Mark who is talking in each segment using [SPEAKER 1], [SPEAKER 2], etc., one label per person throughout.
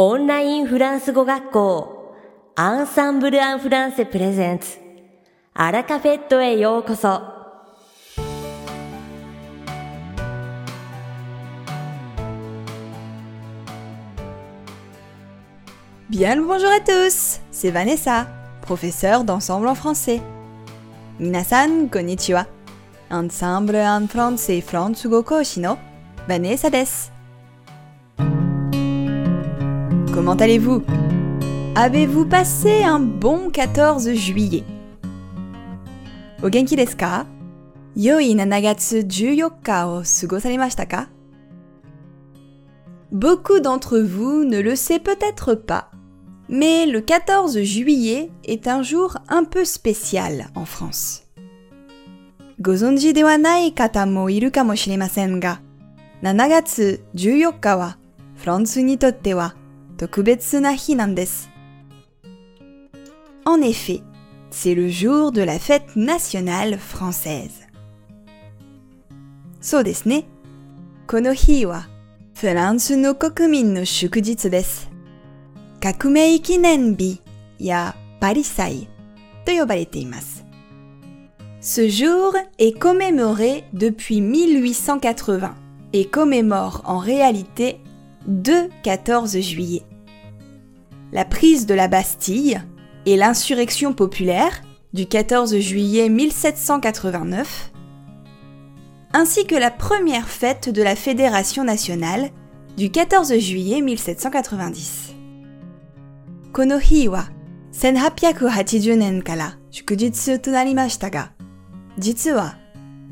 [SPEAKER 1] オンラインフランス語学校アンサンブル・アン・フランセプレゼンツアラカフェットへようこそ
[SPEAKER 2] Bien le bonjour à tous, c'est Vanessa, professeure d'ensemble en français. Minasan konnichiwa. Ensemble en français fransugo koshi no Vanessa desu. Comment allez-vous Avez-vous passé un bon 14 juillet O genki desu ka Yoi 7月14日を過ごされましたか Beaucoup d'entre vous ne le sait peut-être pas, mais le 14 juillet est un jour un peu spécial en France. ご存知ではない方もいるかもしれませんが、7月14日はフランスにとっては特別な日なんです。 en effet, c'est le jour de la fête nationale française. So Ce jour est commémoré depuis 1880 et commémore en réalité deux 14 juillet La prise de la Bastille et l'insurrection populaire du 14 juillet 1789, ainsi que la première fête de la Fédération nationale du 14 juillet 1790. この日は1880年から祝日となりましたが、実は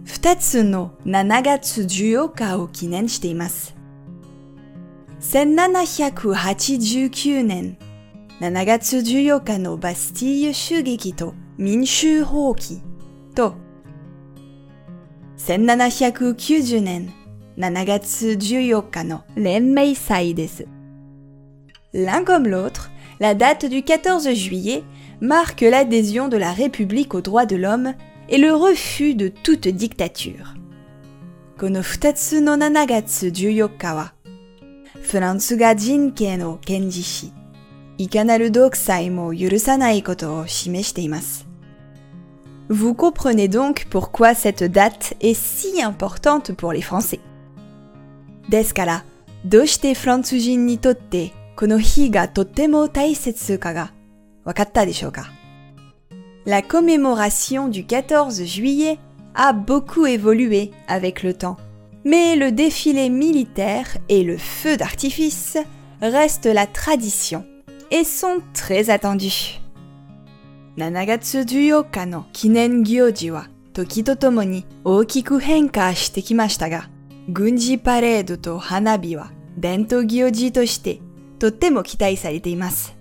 [SPEAKER 2] 2つの7月14日を記念しています。1789年 7月14日のバスティーユ襲撃と民衆放棄と1790年7月14日の連盟祭です。L'un comme l'autre, la date du 14 juillet marque l'adhésion de la République aux droits de l'homme et le refus de toute dictature. この2つの7月14日は、フランスが人権を堅持し、 いかなる独裁も許さないことを示しています。Vous comprenez donc pourquoi cette date est si importante pour les Français. ですから、どうしてフランス人にとってこの日がとっても大切かがわかったでしょうか La commémoration du 14 juillet a beaucoup évolué avec le temps, mais le défilé militaire et le feu d'artifice restent la tradition et sont très attendus. Nanagatsu Juyoka no Kinen Gyoji wa Toki to tomo ni okiku henka shite kimashita ga, Gunji Parade to Hanabi wa Dento Gyoji to shite totemo kitai sarete imasu.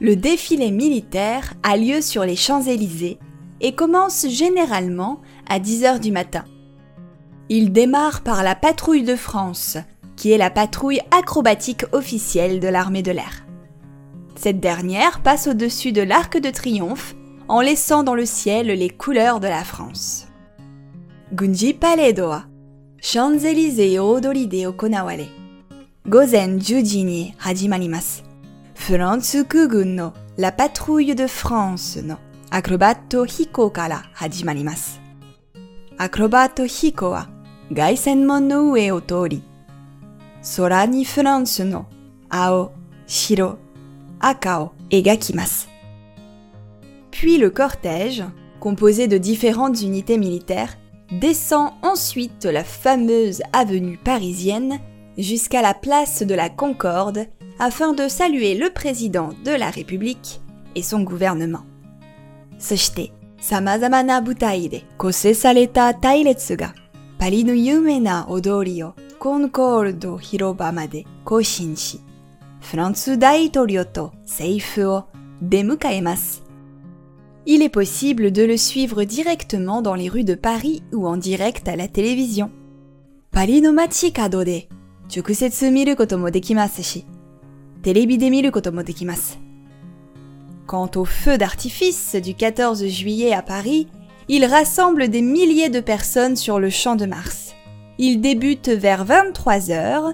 [SPEAKER 2] Le défilé militaire a lieu sur les Champs-Élysées et commence généralement à 10h du matin. Il démarre par la patrouille de France, qui est la patrouille acrobatique officielle de l'armée de l'air. Cette dernière passe au-dessus de l'Arc de Triomphe en laissant dans le ciel les couleurs de la France. Gunji Paledoa, Champs-Élysées Odoride Okonawale, Gozen Juji ni Hajimarimasu, Kugun no, la patrouille de France no, Acrobato Hiko kara Hajimarimasu. Acrobato Hiko wa, Gaisenmon no ue o tori. Sora ni France no, Ao, Shiro Akao et Gakimas. Puis le cortège, composé de différentes unités militaires, descend ensuite la fameuse avenue parisienne jusqu'à la place de la Concorde afin de saluer le président de la République et son gouvernement. Kose フランス大統領と政府を出迎えます。Il est possible de le suivre directement dans les rues de Paris ou en direct à la télévision. パリの街角で直接見ることもできますし、テレビで見ることもできます。Quant au feu d'artifice du 14 juillet à Paris, il rassemble des milliers de personnes sur le champ de Mars. Il débute vers 23 heures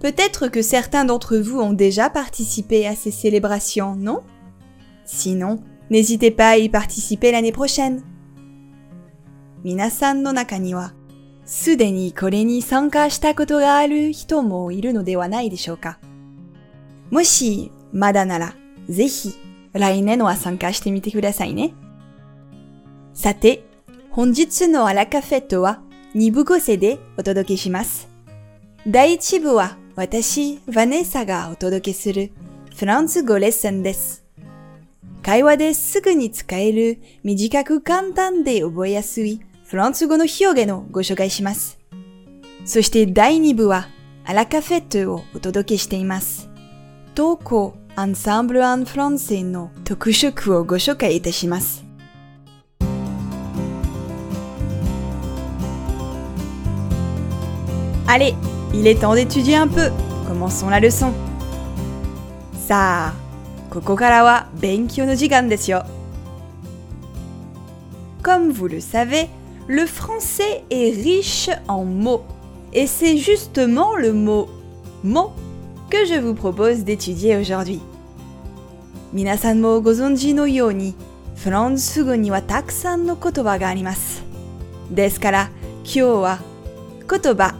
[SPEAKER 2] Peut-être que certains d'entre vous ont déjà participé à ces célébrations, non Sinon, n'hésitez pas à y participer l'année prochaine. 皆さんの中には、すでにこれに参加したことがある人もいるのではないでしょうか。もし、まだなら、ぜひ、来年は参加してみてくださいね。さて、本日のアラカフェットは2部構成でお届けします。第1部は 私、ヴァネッサがお届けするフランス語レッスンです。会話ですぐに使える短く簡単で覚えやすいフランス語の表現をご紹介します。そして第2部はアラカフェットをお届けしています。投稿アンサンブル・アン・フランセの特色をご紹介いたします。Allez, Il est temps d'étudier un peu. Commençons la leçon. Ça, koko kara wa benkyo no jigan desyo. Comme vous le savez, le français est riche en mots. Et c'est justement le mot mot que je vous propose d'étudier aujourd'hui. Minasan mo gozonji no yoni, fransugo ni wa takusan no kotoba ga arimasu. Desu kara, kyou wa kotoba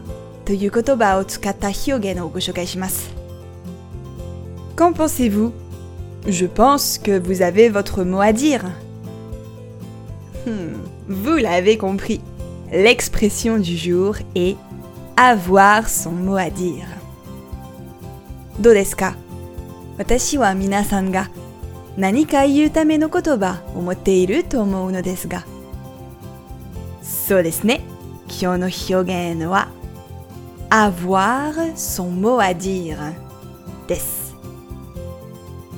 [SPEAKER 2] という言葉を使った表現をご紹介します。Qu'en pensez-vous Je pense que vous avez votre mot à dire. Hmm, vous l'avez compris. L'expression du jour est avoir son mot à dire. どうですか私は皆さんが何か言うための言葉を持っていると思うのですが。そうですね。今日の表現は Avoir son mot à dire. Des.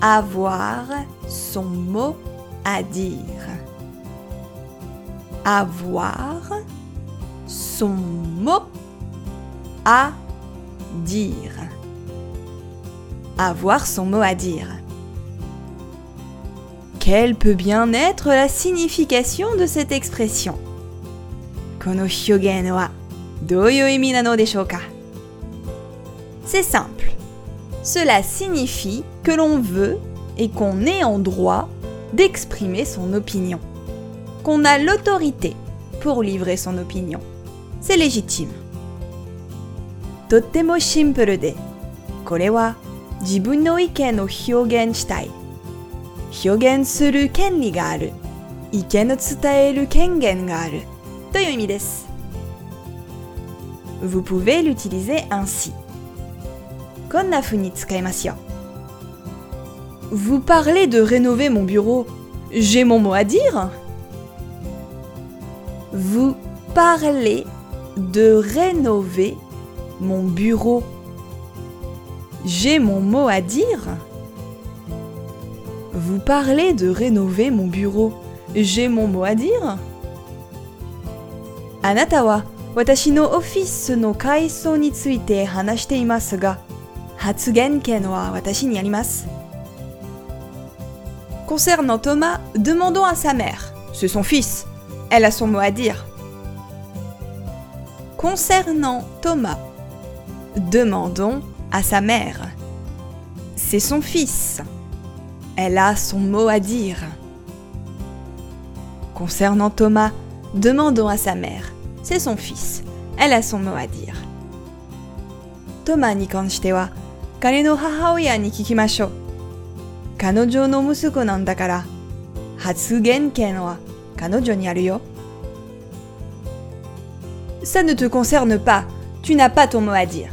[SPEAKER 2] Avoir son mot à dire. Avoir son mot à dire. Avoir son mot à dire. Quelle peut bien être la signification de cette expression? Kono どういう意味なのでしょうか C'est simple. Cela signifie que l'on veut et qu'on est en droit d'exprimer son opinion. Qu'on a l'autorité pour livrer son opinion. C'est légitime. とってもシンプルで、これは自分の意見を表現したい。表現する権利がある。意見を伝える権限がある。という意味です。 vous pouvez l'utiliser ainsi. Vous parlez de rénover mon bureau. J'ai mon mot à dire Vous parlez de rénover mon bureau. J'ai mon mot à dire Vous parlez de rénover mon bureau. J'ai mon mot à dire Anatawa 私のオフィスの改装について話していますが、発言権は私にあります。Concernant Thomas, demandons à sa mère. C'est son fils. Elle a son mot à dire. Concernant Thomas, demandons à sa mère. C'est son fils. Elle a son mot à dire. Concernant Thomas, demandons à sa mère. C'est son fils. Elle a son mot à dire. Thomas に関しては、彼の母親に聞きましょう。彼女の息子なんだから、発言権は彼女にあるよ。Ça ne te concerne pas. Tu n'as pas ton mot à dire.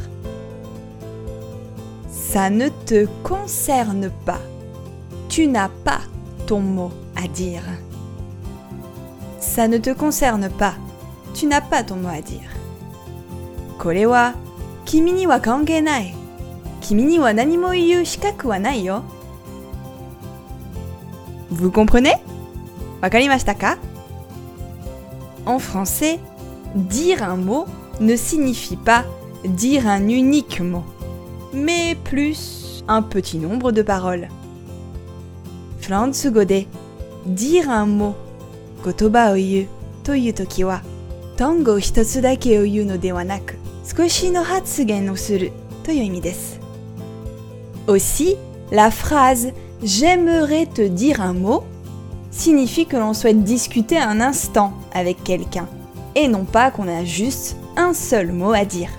[SPEAKER 2] Ça ne te concerne pas. Tu n'as pas ton mot à dire. Ça ne te concerne pas. tu n'as pas ton mot à dire. Kore wa kimi ni wa kankei nai. Kimi ni wa nani mo iu shikaku wa nai yo. Vous comprenez? Wakarimashita ka? En français, dire un mot ne signifie pas dire un unique mot, mais plus un petit nombre de paroles. Frantsugode, dire un mot, kotoba oyu, toyu toki wa o yu to yu toki wa, tongo hitotsu dake o yu no de wa naku, skoshi no hatsugen o suru to yu imi desu. Aussi, la phrase J'aimerais te dire un mot signifie que l'on souhaite discuter un instant avec quelqu'un et non pas qu'on a juste un seul mot à dire.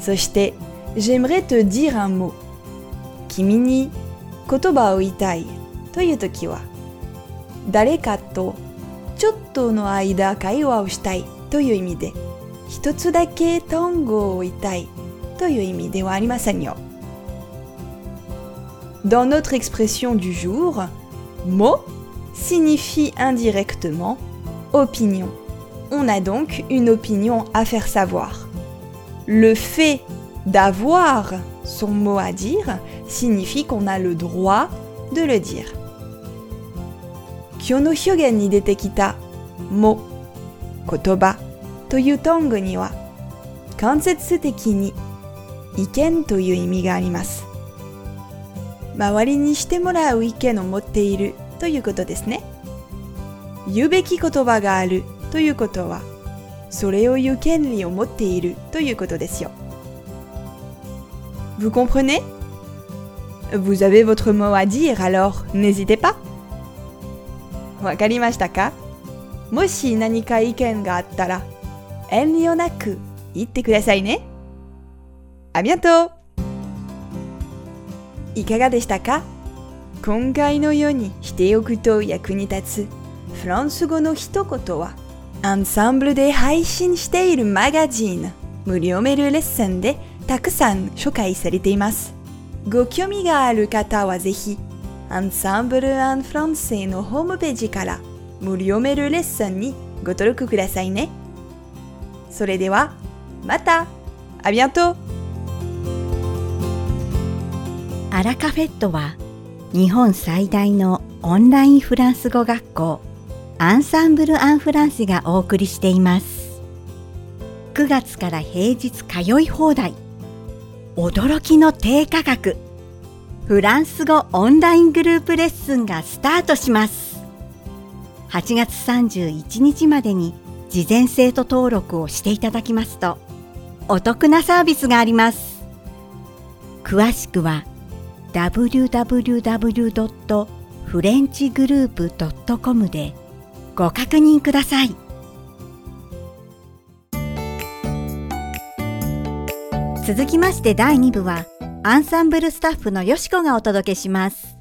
[SPEAKER 2] Soshite, j'aimerais te dire un mot. Kimi ni kotoba o itai to yu toki wa dareka to chotto no aida kaiwa o shitai to yu imi de hitotsu dake tongo o itai to yu imi de wa arimasen yo. Dans notre expression du jour, mot signifie indirectement opinion. On a donc une opinion à faire savoir. Le fait d'avoir son mot à dire signifie qu'on a le droit de le dire. 表の表現に出てきた、も、言葉というトングには、間接的に、意見という意味があります。周りにしてもらう意見を持っているということですね。言うべき言葉があるということは、それを言う権利を持っているということですよ。Vous comprenez? Vous avez votre mot à dire, alors! わかりましたか？もし何か意見があったら、遠慮なく言ってくださいね。ありがとう。いかがでしたか？今回のようにしておくと役に立つフランス語の一言はアンサンブルで配信しているマガジン無料メールレッスンでたくさん紹介されています。ご興味がある方はぜひアンサンブル・アン・フランセのホームページから無料メールレッスンにご登録くださいね。それではまた!ありがとう!
[SPEAKER 1] アラカフェットは日本最大のオンラインフランス語学校アンサンブル・アン・フランセがお送りしています。9月から平日通い放題。驚きの低価格。フランス語オンライングループレッスンがスタートします。8月31日までに事前生徒登録をしていただきますとお得なサービスがあります。詳しくは www.frenchgroup.com でご確認ください。続きまして第2部はアンサンブルスタッフのよしこがお届けします。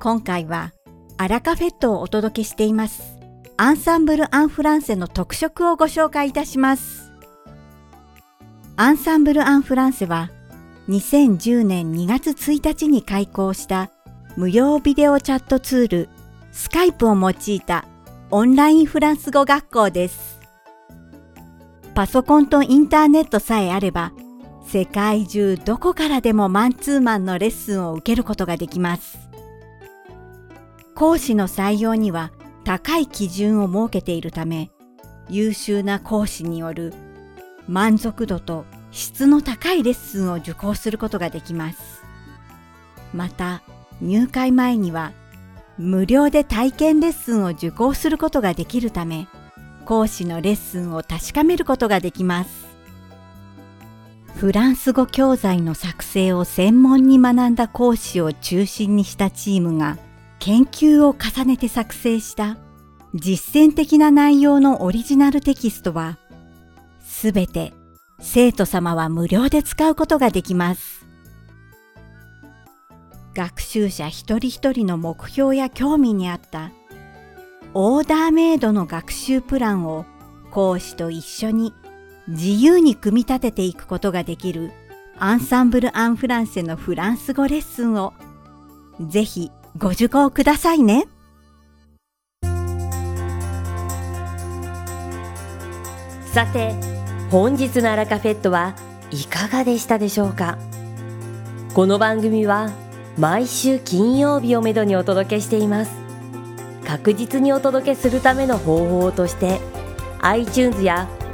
[SPEAKER 1] 今回はアラカフェットをお届けしています。アンサンブル・アン・フランセの特色をご紹介いたします。アンサンブル・アン・フランセは2010年2月1日に開校した無料ビデオチャットツールスカイプを用いたオンラインフランス語学校です。パソコンとインターネットさえあれば世界中どこからでもマンツーマンのレッスンを受けることができます。講師の採用には高い基準を設けているため優秀な講師による満足度と質の高いレッスンを受講することができます。また、入会前には無料で体験レッスンを受講することができるため、講師のレッスンを確かめることができます。フランス語教材の作成を専門に学んだ講師を中心にしたチームが研究を重ねて作成した実践的な内容のオリジナルテキストはすべて生徒様は無料で使うことができます。学習者一人一人の目標や興味に合ったオーダーメイドの学習プランを講師と一緒に自由に組み立てていくことができるアンサンブル・アン・フランセのフランス語レッスンをぜひご受講くださいね。さて、本日のアラカフェットはいかがでしたでしょうか？この番組は
[SPEAKER 3] 毎週金曜日をめどにお届けしています確実にお届けするための方法として iTunes や